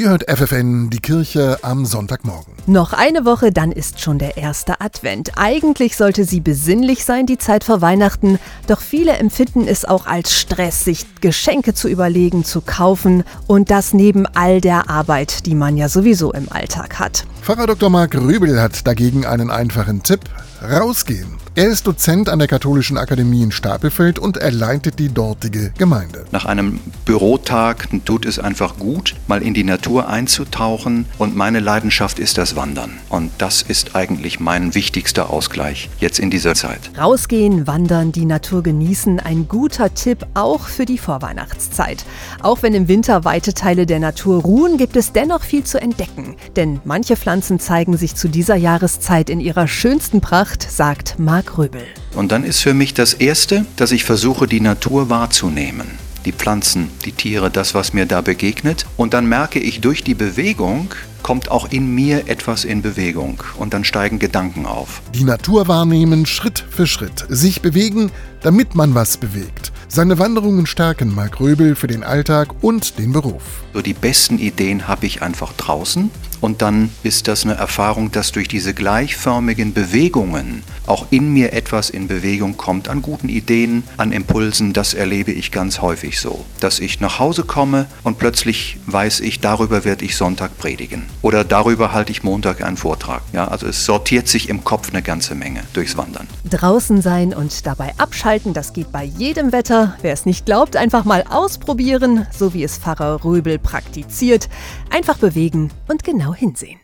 Ihr hört FFN, die Kirche am Sonntagmorgen. Noch eine Woche, dann ist schon der erste Advent. Eigentlich sollte sie besinnlich sein, die Zeit vor Weihnachten, doch viele empfinden es auch als Stress, sich Geschenke zu überlegen, zu kaufen und das neben all der Arbeit, die man ja sowieso im Alltag hat. Pfarrer Dr. Marc Rübel hat dagegen einen einfachen Tipp. Rausgehen. Er ist Dozent an der Katholischen Akademie in Stapelfeld und er leitet die dortige Gemeinde. Nach einem Bürotag tut es einfach gut, mal in die Natur einzutauchen und meine Leidenschaft ist das Wandern. Und das ist eigentlich mein wichtigster Ausgleich jetzt in dieser Zeit. Rausgehen, wandern, die Natur genießen, ein guter Tipp auch für die Vorweihnachtszeit. Auch wenn im Winter weite Teile der Natur ruhen, gibt es dennoch viel zu entdecken. Denn manche Pflanzen zeigen sich zu dieser Jahreszeit in ihrer schönsten Pracht sagt Marc Röbel. Und dann ist für mich das Erste, dass ich versuche, die Natur wahrzunehmen. Die Pflanzen, die Tiere, das, was mir da begegnet. Und dann merke ich, durch die Bewegung kommt auch in mir etwas in Bewegung. Und dann steigen Gedanken auf. Die Natur wahrnehmen, Schritt für Schritt. Sich bewegen, damit man was bewegt. Seine Wanderungen stärken Marc Röbel für den Alltag und den Beruf. So die besten Ideen habe ich einfach draußen und dann ist das eine Erfahrung, dass durch diese gleichförmigen Bewegungen auch in mir etwas in Bewegung kommt, an guten Ideen, an Impulsen. Das erlebe ich ganz häufig so. Dass ich nach Hause komme und plötzlich weiß ich, darüber werde ich Sonntag predigen. Oder darüber halte ich Montag einen Vortrag. Ja, also es sortiert sich im Kopf eine ganze Menge durchs Wandern. Draußen sein und dabei abschalten, das geht bei jedem Wetter. Wer es nicht glaubt, einfach mal ausprobieren, so wie es Pfarrer Röbel praktiziert. Einfach bewegen und genau hinsehen.